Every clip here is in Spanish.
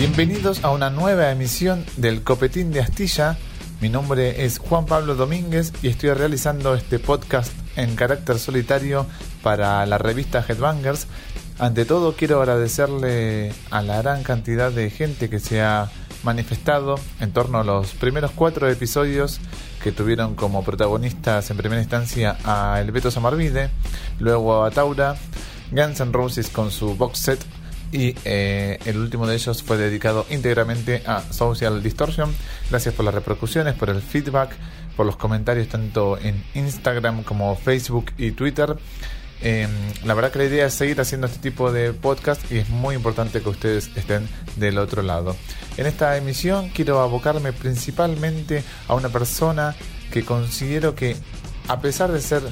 Bienvenidos a una nueva emisión del Copetín de Astilla. Mi nombre es Juan Pablo Domínguez y estoy realizando este podcast en carácter solitario para la revista Headbangers. Ante todo quiero agradecerle a la gran cantidad de gente que se ha manifestado en torno a los primeros cuatro episodios que tuvieron como protagonistas en primera instancia a El Beto Samarvide, luego a Taura, Guns N' Roses con su box set y eh, el último de ellos fue dedicado íntegramente a Social Distortion. Gracias por las repercusiones, por el feedback, por los comentarios tanto en Instagram como Facebook y Twitter. Em, la verdad que la idea es seguir haciendo este tipo de podcast y es muy importante que ustedes estén del otro lado. En esta emisión quiero abocarme principalmente a una persona que considero que a pesar de ser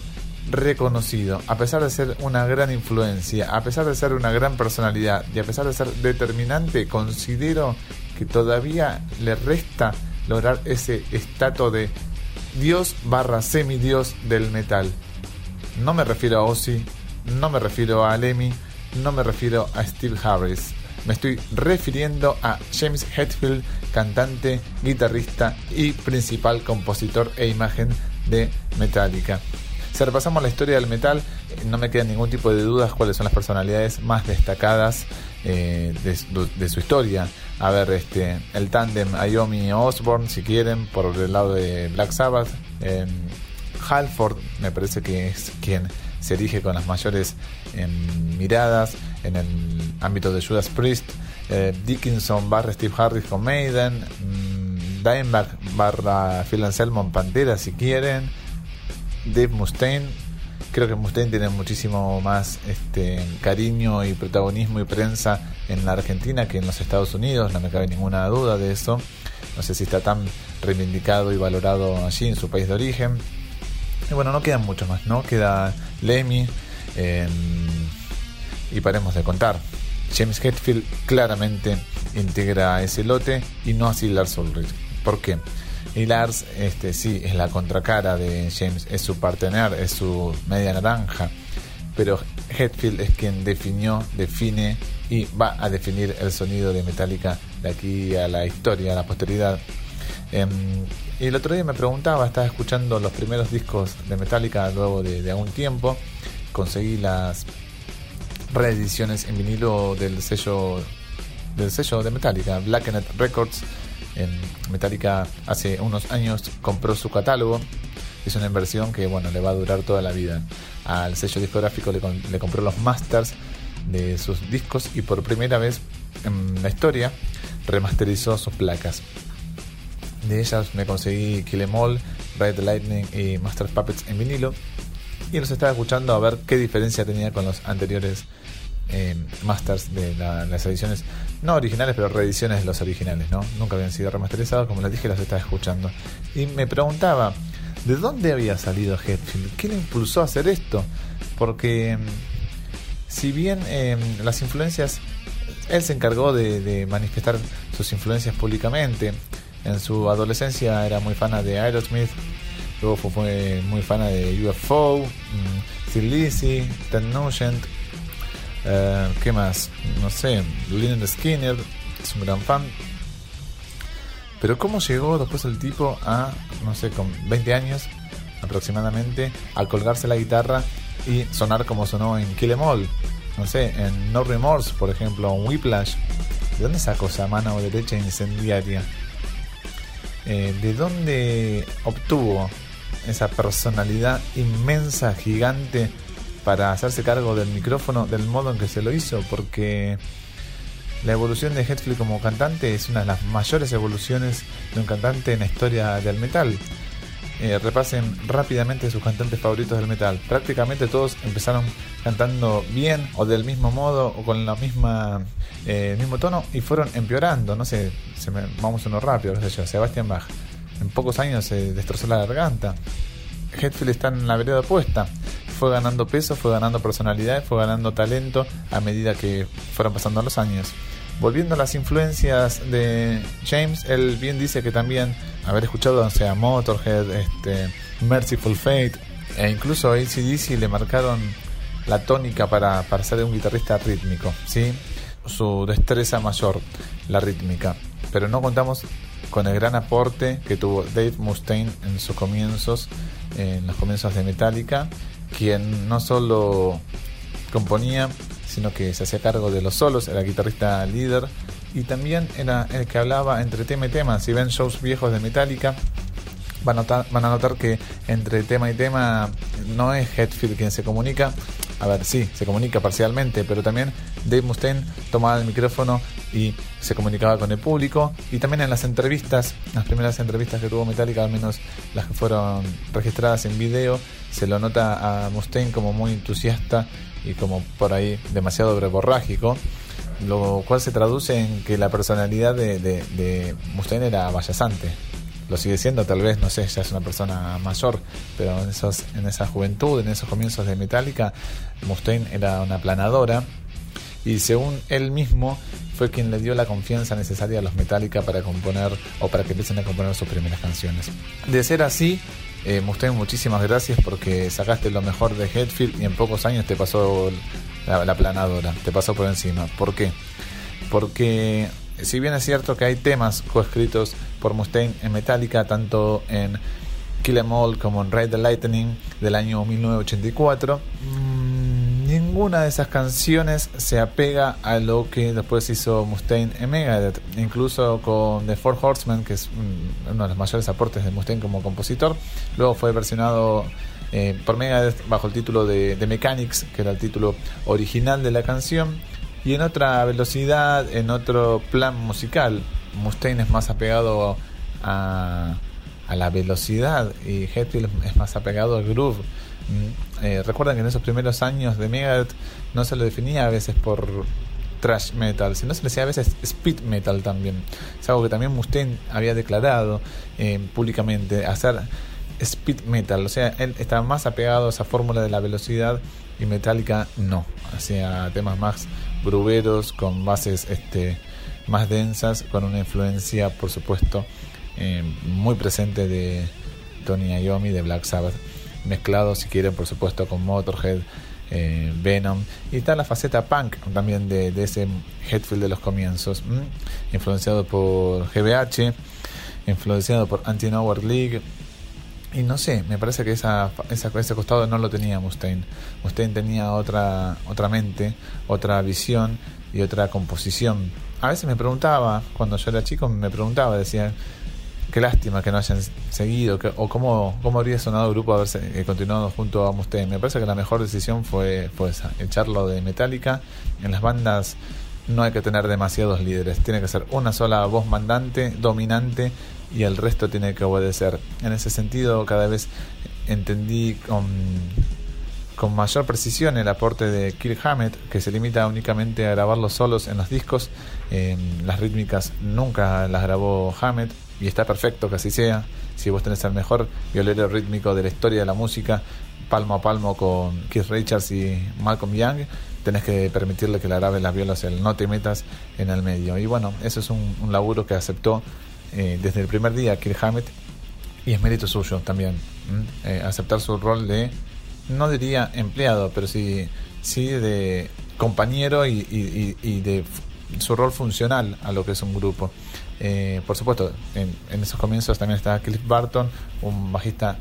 reconocido, a pesar de ser una gran influencia, a pesar de ser una gran personalidad y a pesar de ser determinante, considero que todavía le resta lograr ese estatus de dios barra semidios del metal. No me refiero a Ozzy, no me refiero a Lemmy, no me refiero a Steve Harris. Me estoy refiriendo a James Hetfield, cantante, guitarrista y principal compositor e imagen de Metallica. Si repasamos la historia del metal, no me queda ningún tipo de dudas cuáles son las personalidades más destacadas eh, de, su historia. A ver, este, el tándem Ayomi Osborne, si quieren, por el lado de Black Sabbath. Halford, me parece que es quien se erige con las mayores em, miradas en el ámbito de Judas Priest. Eh, Dickinson barra Steve Harris con Maiden. Mm, Dimebag barra Phil Anselmo Pantera, si quieren. Dave Mustaine. Creo que Mustaine tiene muchísimo más este, cariño y protagonismo y prensa en la Argentina que en los Estados Unidos, no me cabe ninguna duda de eso. No sé si está tan reivindicado y valorado allí en su país de origen. Y bueno, no quedan muchos más, ¿no? Queda Lemmy em, y paremos de contar. James Hetfield claramente integra ese lote y no así Lars Ulrich. ¿Por qué? Y Lars, este, sí, es la contracara de James, es su partener, es su media naranja. Pero Hetfield es quien definió, define y va a definir el sonido de Metallica de aquí a la historia, a la posteridad. Em, y el otro día me preguntaba, estaba escuchando los primeros discos de Metallica luego de, de algún tiempo. Conseguí las reediciones en vinilo del sello del sello de Metallica, Blackened Records Metallica hace unos años compró su catálogo. Es una inversión que bueno le va a durar toda la vida. Al sello discográfico le, compró los masters de sus discos y por primera vez en la historia remasterizó sus placas. De ellas me conseguí Kill Em All, Red Lightning y Master Puppets en vinilo. Y los estaba escuchando a ver qué diferencia tenía con los anteriores masters de las ediciones, no originales, pero reediciones de los originales, ¿no? Nunca habían sido remasterizados, como les dije, los estaba escuchando. Y me preguntaba, ¿de dónde había salido Hetfield? ¿Qué le impulsó a hacer esto? Porque mm, si bien em, las influencias, él se encargó de, manifestar sus influencias públicamente. En su adolescencia era muy fan de Aerosmith, luego fue, muy fan de UFO, um, Lizzy, Ted Nugent, eh, ¿Qué más? No sé, Lynn Skinner es un gran fan. Pero ¿cómo llegó después el tipo a, no sé, con 20 años aproximadamente, a colgarse la guitarra y sonar como sonó en Kill Em All? No sé, en No Remorse, por ejemplo, en Whiplash. ¿De dónde sacó esa mano derecha incendiaria? Eh, ¿De dónde obtuvo esa personalidad inmensa, gigante? Para hacerse cargo del micrófono del modo en que se lo hizo, porque la evolución de Hetfield como cantante es una de las mayores evoluciones de un cantante en la historia del metal. Eh, repasen rápidamente sus cantantes favoritos del metal. Prácticamente todos empezaron cantando bien o del mismo modo o con la misma eh, mismo tono y fueron empeorando. No sé, se me, vamos uno rápido, no sé yo, Sebastián Bach. En pocos años se destrozó la garganta. Hetfield está en la vereda opuesta fue ganando peso, fue ganando personalidad, fue ganando talento a medida que fueron pasando los años. Volviendo a las influencias de James, él bien dice que también haber escuchado o sea, Motorhead, este, Merciful Fate e incluso ACDC le marcaron la tónica para, para ser un guitarrista rítmico, ¿sí? su destreza mayor, la rítmica. Pero no contamos con el gran aporte que tuvo Dave Mustaine en sus comienzos, en los comienzos de Metallica, quien no solo componía, sino que se hacía cargo de los solos, era guitarrista líder y también era el que hablaba entre tema y tema. Si ven shows viejos de Metallica, van a notar, que entre tema y tema no es Hetfield quien se comunica. A ver, sí, se comunica parcialmente, pero también Dave Mustaine tomaba el micrófono y se comunicaba con el público. Y también en las entrevistas, las primeras entrevistas que tuvo Metallica, al menos las que fueron registradas en video, se lo nota a Mustaine como muy entusiasta y como por ahí demasiado breborrágico lo cual se traduce en que la personalidad de, de, Mustaine era vallazante. Lo sigue siendo, tal vez, no sé, ya es una persona mayor, pero en, esos, en esa juventud, en esos comienzos de Metallica, Mustaine era una planadora y según él mismo fue quien le dio la confianza necesaria a los Metallica para componer o para que empiecen a componer sus primeras canciones. De ser así, eh, Mustaine, muchísimas gracias porque sacaste lo mejor de Headfield y en pocos años te pasó la, planadora, te pasó por encima. ¿Por qué? Porque si bien es cierto que hay temas coescritos por Mustaine en Metallica, tanto en Kill Em All como en Ride the Lightning del año 1984, ninguna de esas canciones se apega a lo que después hizo Mustaine en Megadeth. Incluso con The Four Horsemen, que es uno de los mayores aportes de Mustaine como compositor, luego fue versionado eh, por Megadeth bajo el título de, The Mechanics, que era el título original de la canción, y en otra velocidad, en otro plan musical. Mustaine es más apegado a, a la velocidad y Hetfield es más apegado al groove. Eh, que en esos primeros años de Megadeth no se lo definía a veces por trash metal, sino se le decía a veces speed metal también. Es algo que también Mustaine había declarado eh, públicamente, hacer speed metal, o sea, él estaba más apegado a esa fórmula de la velocidad y Metallica no, hacía temas más gruberos, con bases este, más densas, con una influencia, por supuesto, eh, muy presente de Tony Iommi de Black Sabbath, mezclado, si quieren, por supuesto, con Motorhead. Eh, Venom y está la faceta punk también de, ese Headfield de los comienzos influenciado por GBH influenciado por Anti-Nowhere League y no sé, me parece que esa, esa, ese costado no lo tenía Mustaine. Mustaine tenía otra, otra mente, otra visión y otra composición. A veces me preguntaba, cuando yo era chico, me preguntaba, decía, qué lástima que no hayan seguido, o cómo, cómo habría sonado el grupo haberse eh, continuado junto a Mustaine. Me parece que la mejor decisión fue, esa, echarlo de Metallica. En las bandas no hay que tener demasiados líderes, tiene que ser una sola voz mandante, dominante y el resto tiene que obedecer. En ese sentido, cada vez entendí con, con mayor precisión el aporte de Kirk Hammett, que se limita únicamente a grabar los solos en los discos. las rítmicas nunca las grabó Hammett y está perfecto que así sea. Si vos tenés el mejor violero rítmico de la historia de la música, palmo a palmo con Keith Richards y Malcolm Young, tenés que permitirle que le grabe las violas, el no te metas en el medio. Y bueno, eso es un, un laburo que aceptó eh, desde el primer día Kirk Hammett y es mérito suyo también eh, aceptar su rol de no diría empleado pero sí sí de compañero y, de su rol funcional a lo que es un grupo eh, por supuesto en, esos comienzos también está Cliff Barton un bajista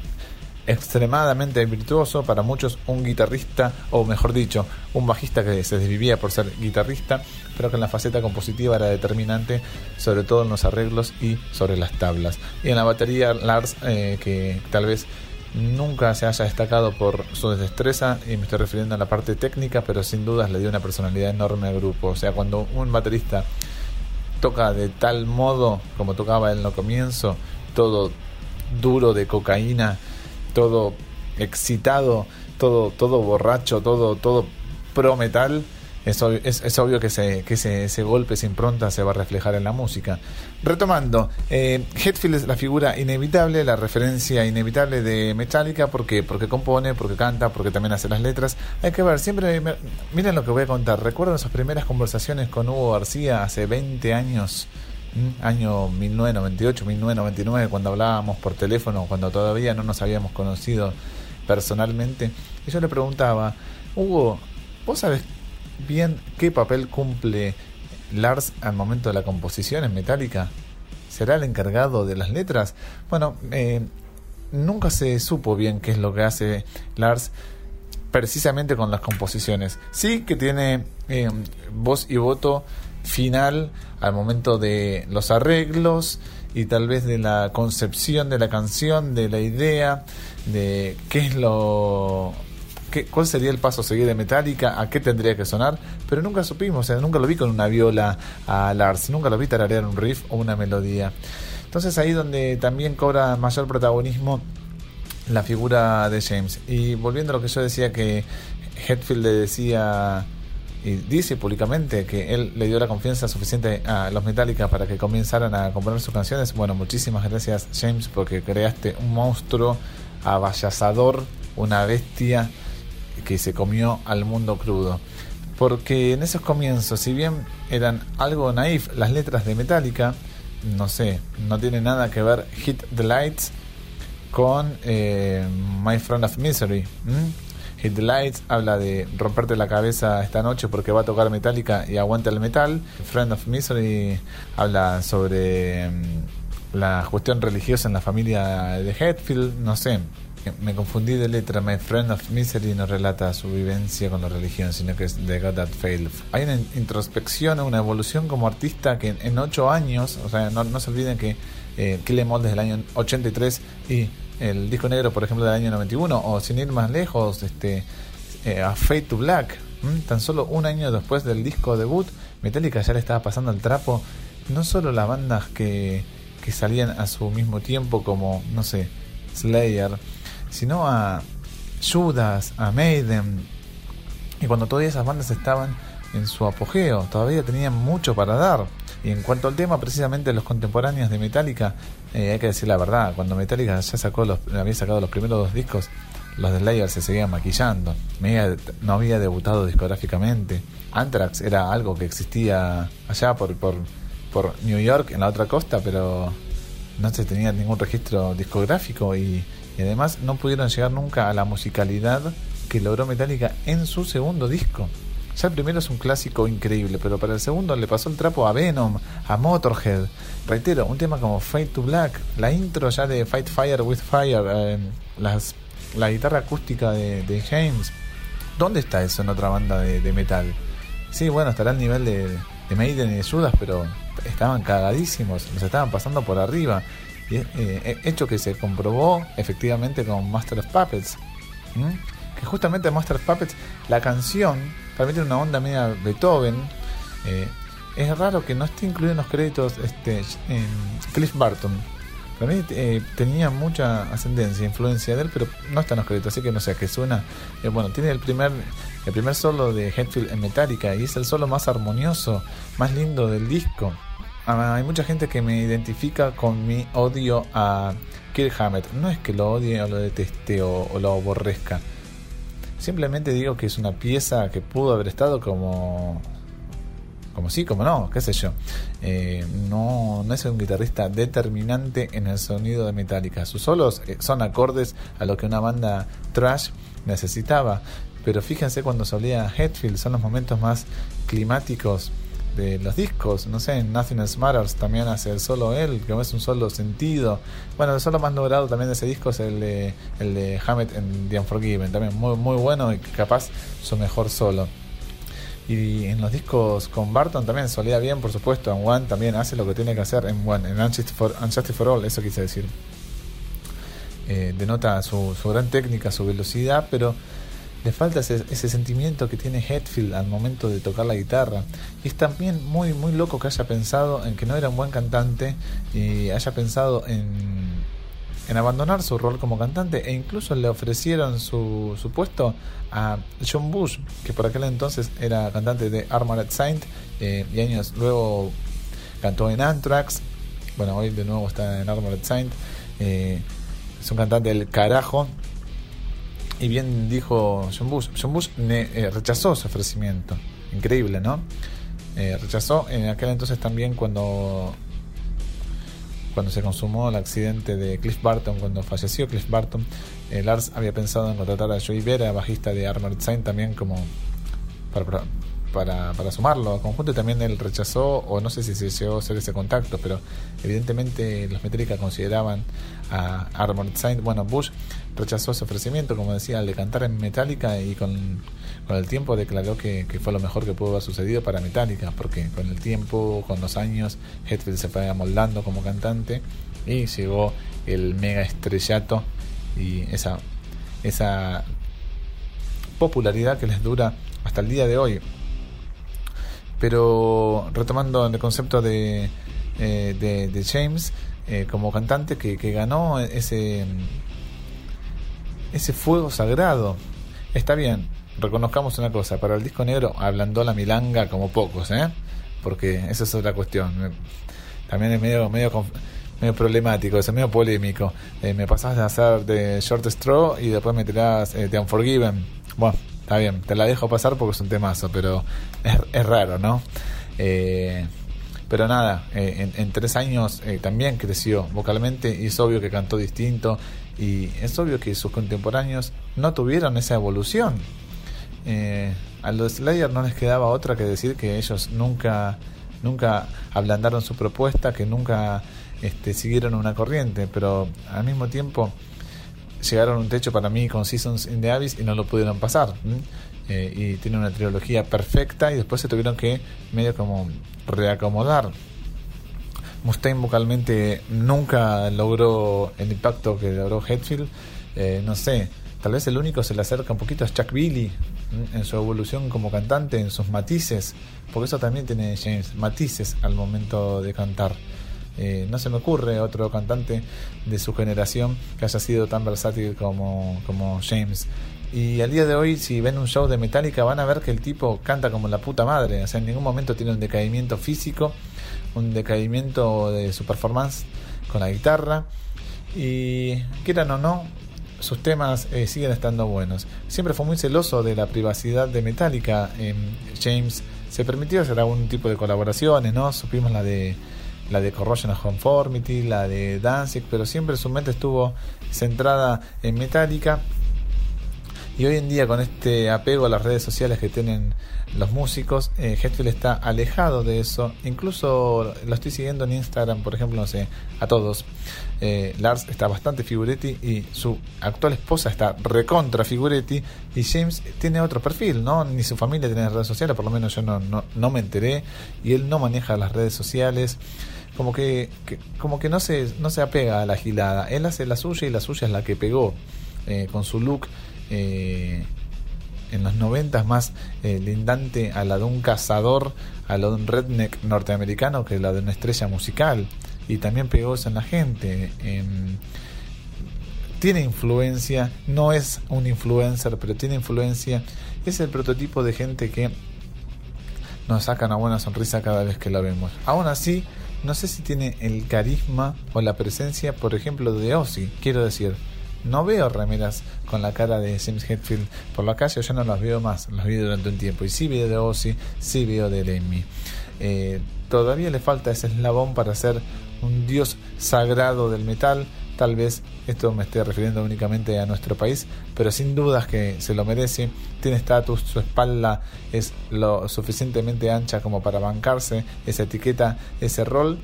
extremadamente virtuoso, para muchos un guitarrista, o mejor dicho, un bajista que se desvivía por ser guitarrista, pero que en la faceta compositiva era determinante, sobre todo en los arreglos y sobre las tablas. Y en la batería, Lars, eh, que tal vez nunca se haya destacado por su destreza, y me estoy refiriendo a la parte técnica, pero sin dudas le dio una personalidad enorme al grupo. O sea, cuando un baterista toca de tal modo como tocaba en lo comienzo, todo duro de cocaína, todo excitado, todo, todo borracho, todo, todo pro metal, es obvio, que, se, que ese, golpe, esa impronta se va a reflejar en la música. Retomando, eh, Hetfield es la figura inevitable, la referencia inevitable de Metallica, ¿por qué? Porque compone, porque canta, porque también hace las letras. Hay que ver, siempre, miren lo que voy a contar, recuerdo esas primeras conversaciones con Hugo García hace 20 años año 1998, 1999, cuando hablábamos por teléfono, cuando todavía no nos habíamos conocido personalmente, y yo le preguntaba, Hugo, ¿vos sabes bien qué papel cumple Lars al momento de la composición en Metallica? ¿Será el encargado de las letras? Bueno, eh, nunca se supo bien qué es lo que hace Lars precisamente con las composiciones. Sí que tiene eh, voz y voto final al momento de los arreglos y tal vez de la concepción de la canción, de la idea, de qué es lo... ¿Cuál sería el paso a seguir de Metallica? ¿A qué tendría que sonar? Pero nunca supimos, o sea, nunca lo vi con una viola a Lars, nunca lo vi tararear un riff o una melodía. Entonces ahí donde también cobra mayor protagonismo la figura de James. Y volviendo a lo que yo decía que Hetfield le decía y dice públicamente que él le dio la confianza suficiente a los Metallica para que comenzaran a componer sus canciones. Bueno, muchísimas gracias James porque creaste un monstruo avallazador, una bestia que se comió al mundo crudo. Porque en esos comienzos, si bien eran algo naif las letras de Metallica, no sé, no tiene nada que ver Hit the Lights con eh, My Friend of Misery. Hit the Lights habla de romperte la cabeza esta noche porque va a tocar Metallica y aguanta el metal. Friend of Misery habla sobre mm, la cuestión religiosa en la familia de Hetfield, no sé. Me confundí de letra. My Friend of Misery no relata su vivencia con la religión, sino que es The God That Failed. Hay una introspección, una evolución como artista que en, ocho años, o sea, no, se olviden que eh, Kill Em All desde el año 83 y el disco negro, por ejemplo, del año 91, o sin ir más lejos, este, eh, a Fade to Black, tan solo un año después del disco debut, Metallica ya le estaba pasando el trapo, no solo las bandas que, que salían a su mismo tiempo, como, no sé, Slayer, sino a Judas, a Maiden, y cuando todas esas bandas estaban en su apogeo, todavía tenían mucho para dar. Y en cuanto al tema, precisamente los contemporáneos de Metallica, eh, hay que decir la verdad, cuando Metallica ya sacó los, había sacado los primeros dos discos, los de Slayer se seguían maquillando, no había debutado discográficamente. Anthrax era algo que existía allá por, por, por New York, en la otra costa, pero no se tenía ningún registro discográfico y, y además no pudieron llegar nunca a la musicalidad que logró Metallica en su segundo disco. Ya el primero es un clásico increíble, pero para el segundo le pasó el trapo a Venom, a Motorhead. Reitero, un tema como Fade to Black, la intro ya de Fight Fire with Fire, eh, las, la guitarra acústica de, James. ¿Dónde está eso en otra banda de, metal? Sí, bueno, estará al nivel de, de Maiden y de Judas, pero estaban cagadísimos, nos estaban pasando por arriba. Eh, hecho que se comprobó efectivamente con Master of Puppets. Que justamente Master of Puppets, la canción para mí una onda media Beethoven. Eh, es raro que no esté incluido en los créditos este, Cliff Barton. Para mí eh, tenía mucha ascendencia, influencia de él, pero no está en los créditos, así que no sé, que suena. Eh, bueno, tiene el primer, el primer solo de Hetfield en Metallica y es el solo más armonioso, más lindo del disco. Ah, hay mucha gente que me identifica con mi odio a Kirk Hammett. No es que lo odie o lo deteste o lo aborrezca Simplemente digo que es una pieza que pudo haber estado como como sí, como no, qué sé yo. Eh, no, es un guitarrista determinante en el sonido de Metallica. Sus solos eh, son acordes a lo que una banda trash necesitaba. Pero fíjense cuando solía Hetfield, son los momentos más climáticos de los discos. No sé, en Nothing Else Matters también hace el solo él, que es un solo sentido. Bueno, el solo más logrado también de ese disco es el de, el de Hammett en The Unforgiven, también muy, muy bueno y capaz su mejor solo. Y en los discos con Barton también solía bien, por supuesto. En One también hace lo que tiene que hacer. En One, en Unjustice for, for All, eso quise decir. Eh, denota su, su gran técnica, su velocidad, pero le falta ese, sentimiento que tiene Hetfield al momento de tocar la guitarra. Y es también muy, muy loco que haya pensado en que no era un buen cantante y haya pensado en, en abandonar su rol como cantante e incluso le ofrecieron su, su puesto a John Bush, que por aquel entonces era cantante de Armored Saint eh, y años luego cantó en Anthrax. Bueno, hoy de nuevo está en Armored Saint. Eh, es un cantante del carajo y bien dijo John Bush, John Bush eh, rechazó ese ofrecimiento. Increíble, ¿no? Eh, rechazó en aquel entonces también cuando cuando se consumó el accidente de Cliff Barton, cuando falleció Cliff Barton, eh, Lars había pensado en contratar a Joey Vera, bajista de Armored Saint, también como para, para, para sumarlo al conjunto también él rechazó, o no sé si se llegó hacer ese contacto, pero evidentemente los Metallica consideraban a Armored Saint, bueno, Bush rechazó ese ofrecimiento, como decía, al de cantar en Metallica y con, con el tiempo declaró que, que, fue lo mejor que pudo haber sucedido para Metallica, porque con el tiempo, con los años, Hetfield se fue amoldando como cantante y llegó el mega estrellato y esa, esa popularidad que les dura hasta el día de hoy. Pero retomando el concepto de, eh, de, James eh, como cantante que, que, ganó ese, ese fuego sagrado. Está bien, reconozcamos una cosa, para el disco negro ablandó la milanga como pocos, ¿eh? porque esa es otra cuestión. También es medio, medio, medio problemático, es medio polémico. Eh, me pasas de hacer de Short Straw y después me tirás eh, de Unforgiven. Bueno, está bien, te la dejo pasar porque es un temazo, pero es, raro, ¿no? Eh, pero nada, eh, en, tres años eh, también creció vocalmente y es obvio que cantó distinto y es obvio que sus contemporáneos no tuvieron esa evolución. a los Slayer no les quedaba otra que decir que ellos nunca, nunca ablandaron su propuesta, que nunca este, siguieron una corriente, pero al mismo tiempo llegaron un techo para mí con Seasons in the Abyss y no lo pudieron pasar. Eh, y tiene una trilogía perfecta y después se tuvieron que medio como reacomodar. Mustaine vocalmente nunca logró el impacto que logró Hetfield. Eh, no sé, tal vez el único se le acerca un poquito a Chuck Billy en su evolución como cantante, en sus matices, porque eso también tiene James, matices al momento de cantar. Eh, no se me ocurre otro cantante de su generación que haya sido tan versátil como, como James. Y al día de hoy, si ven un show de Metallica, van a ver que el tipo canta como la puta madre. O sea, en ningún momento tiene un decaimiento físico, un decaimiento de su performance con la guitarra. Y quieran o no, sus temas eh, siguen estando buenos. Siempre fue muy celoso de la privacidad de Metallica. James se permitió hacer algún tipo de colaboraciones, ¿no? Supimos la de la de Corrosion of Conformity, la de Danzig, pero siempre su mente estuvo centrada en Metallica. Y hoy en día con este apego a las redes sociales que tienen los músicos, eh, está alejado de eso. Incluso lo estoy siguiendo en Instagram, por ejemplo, no sé, a todos. Eh, Lars está bastante figuretti y su actual esposa está recontra figuretti y James tiene otro perfil, ¿no? Ni su familia tiene redes sociales, por lo menos yo no, no me enteré y él no maneja las redes sociales como que, como que no se, no se apega a la gilada. Él hace la suya y la suya es la que pegó eh, con su look eh, en los noventas más eh, lindante a la de un cazador, a la de un redneck norteamericano que la de una estrella musical. Y también pegó eso en la gente. tiene influencia, no es un influencer, pero tiene influencia. Es el prototipo de gente que nos saca una buena sonrisa cada vez que la vemos. Aún así, no sé si tiene el carisma o la presencia, por ejemplo, de Ozzy. Quiero decir, no veo remeras con la cara de James Hetfield por la calle, ya no las veo más, las vi durante un tiempo. Y sí veo de Ozzy, sí veo de Lemmy. Eh, todavía le falta ese eslabón para ser un dios sagrado del metal. Tal vez esto me esté refiriendo únicamente a nuestro país, pero sin dudas que se lo merece. Tiene estatus, su espalda es lo suficientemente ancha como para bancarse esa etiqueta, ese rol.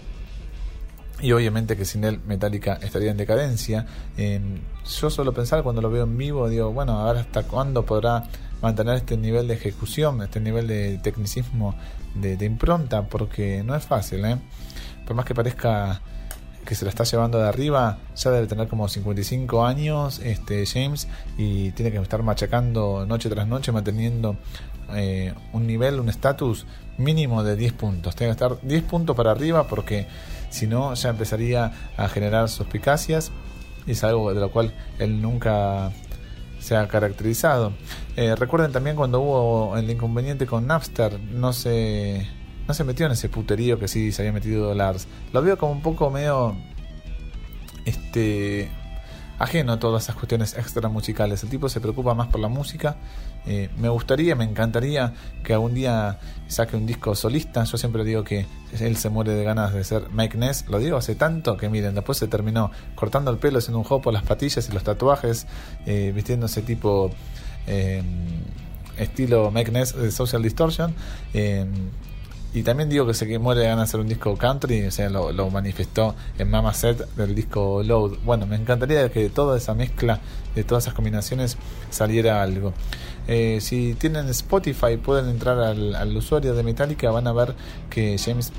Y obviamente que sin él Metallica estaría en decadencia. yo suelo pensar cuando lo veo en vivo, digo, bueno, a ver hasta cuándo podrá mantener este nivel de ejecución, este nivel de tecnicismo, de, de impronta, porque no es fácil, ¿eh? Por más que parezca que se la está llevando de arriba, ya debe tener como 55 años este James y tiene que estar machacando noche tras noche, manteniendo eh, un nivel, un estatus mínimo de 10 puntos. Tiene que estar 10 puntos para arriba porque si no ya empezaría a generar suspicacias y es algo de lo cual él nunca se ha caracterizado. Eh, recuerden también cuando hubo el inconveniente con Napster, no se no se metió en ese puterío que sí se había metido Lars. Lo veo como un poco medio. Este. ajeno a todas esas cuestiones extra musicales. El tipo se preocupa más por la música. Eh, me gustaría, me encantaría que algún día saque un disco solista. Yo siempre digo que él se muere de ganas de ser Mike Ness. Lo digo hace tanto que miren, después se terminó cortando el pelo, haciendo un juego las patillas y los tatuajes, eh, vistiéndose tipo. Eh, estilo Ness de Social Distortion. Eh, y también digo que se que muere ganas de hacer un disco country, o sea, lo, manifestó en Mama Set del disco Load. Bueno, me encantaría que de toda esa mezcla, de todas esas combinaciones, saliera algo. Eh, si tienen Spotify, pueden entrar al usuario de Metallica, van a ver que James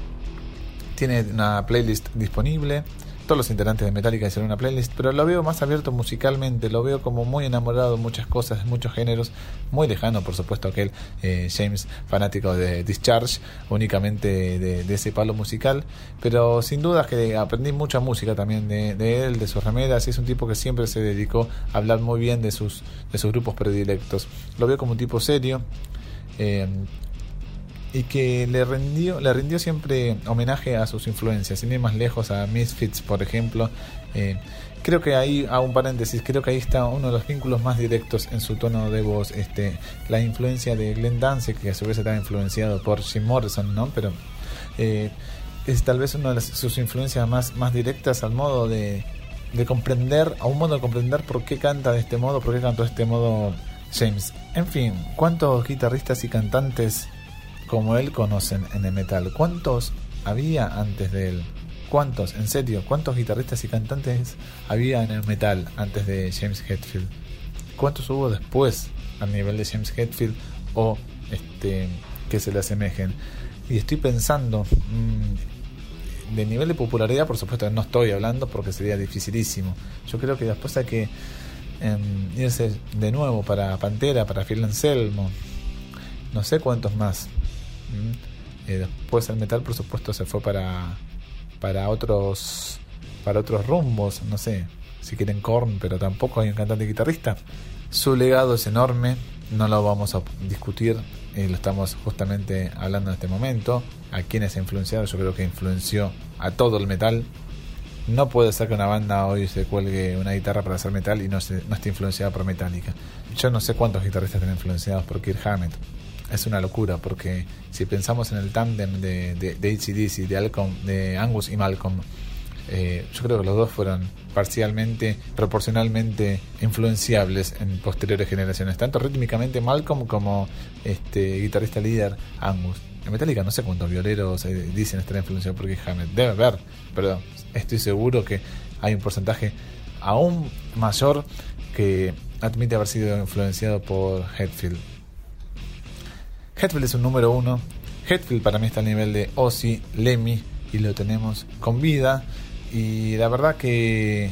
tiene una playlist disponible todos los integrantes de Metallica hicieron una playlist, pero lo veo más abierto musicalmente, lo veo como muy enamorado de muchas cosas, de muchos géneros, muy lejano, por supuesto, aquel eh, James fanático de Discharge, únicamente de, ese palo musical, pero sin duda que aprendí mucha música también de, él, de sus remeras, y es un tipo que siempre se dedicó a hablar muy bien de sus, de sus grupos predilectos. Lo veo como un tipo serio, eh, y que le rindió, le rindió siempre homenaje a sus influencias, sin ir más lejos a Misfits, por ejemplo. Eh, creo que ahí, a un paréntesis, creo que ahí está uno de los vínculos más directos en su tono de voz, este, la influencia de Glenn Danzig, que a su vez está influenciado por Jim Morrison, ¿no? Pero eh, es tal vez una de sus influencias más, más directas al modo de, de comprender, a un modo de comprender por qué canta de este modo, por qué canta de este modo James. En fin, ¿cuántos guitarristas y cantantes como él conocen en el metal. ¿Cuántos había antes de él? ¿Cuántos? En serio, ¿cuántos guitarristas y cantantes había en el metal antes de James Hetfield? ¿Cuántos hubo después al nivel de James Hetfield o este que se le asemejen? Y estoy pensando, mm, de nivel de popularidad, por supuesto, no estoy hablando porque sería dificilísimo. Yo creo que después hay que em, irse de nuevo para Pantera, para Phil Anselmo, no sé cuántos más. Eh, después el metal, por supuesto, se fue para, para otros para otros rumbos, no sé, si quieren Korn, pero tampoco hay un cantante guitarrista. Su legado es enorme, no lo vamos a discutir, eh, lo estamos justamente hablando en este momento. A quienes influenciado, yo creo que influenció a todo el metal. No puede ser que una banda hoy se cuelgue una guitarra para hacer metal y no, no esté influenciada por Metallica. Yo no sé cuántos guitarristas están influenciados por Kirk Hammett es una locura, porque si pensamos en el tándem de, de, de ACDC, de, de Angus y Malcolm, eh, yo creo que los dos fueron parcialmente, proporcionalmente influenciables en posteriores generaciones, tanto rítmicamente Malcolm como este guitarrista líder Angus. En Metallica no sé cuántos violeros eh, dicen estar influenciados por Hammett, debe haber, pero estoy seguro que hay un porcentaje aún mayor que admite haber sido influenciado por Hetfield Hetfield es un número uno. Hetfield para mí está al nivel de Ozzy, Lemmy y lo tenemos con vida. Y la verdad que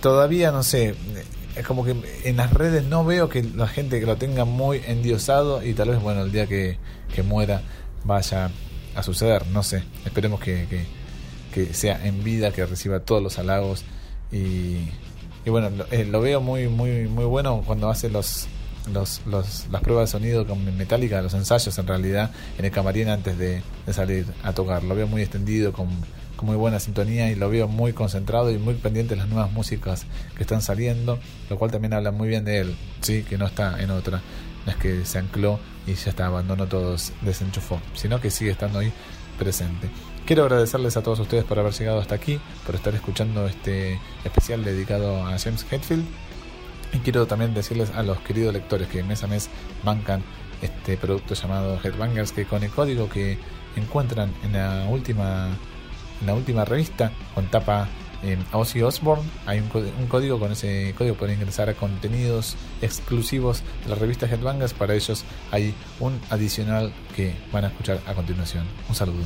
todavía no sé, es como que en las redes no veo que la gente que lo tenga muy endiosado y tal vez, bueno, el día que, muera vaya a suceder, no sé, esperemos que, que, sea en vida, que reciba todos los halagos y, y bueno, lo, eh, lo, veo muy, muy, muy bueno cuando hace los, los, los, las pruebas de sonido con Metallica, los ensayos en realidad, en el camarín antes de, salir a tocar. Lo veo muy extendido, con, con, muy buena sintonía y lo veo muy concentrado y muy pendiente de las nuevas músicas que están saliendo, lo cual también habla muy bien de él, sí, que no está en otra. No es que se ancló y ya está, abandonó todos, desenchufó, sino que sigue estando ahí presente. Quiero agradecerles a todos ustedes por haber llegado hasta aquí, por estar escuchando este especial dedicado a James Hetfield y quiero también decirles a los queridos lectores que mes a mes bancan este producto llamado Headbangers, que con el código que encuentran en la última, en la última revista, con tapa en Ozzy Osbourne, hay un, un, código, con ese código pueden ingresar a contenidos exclusivos de la revista Headbangers, para ellos hay un adicional que van a escuchar a continuación. Un saludo.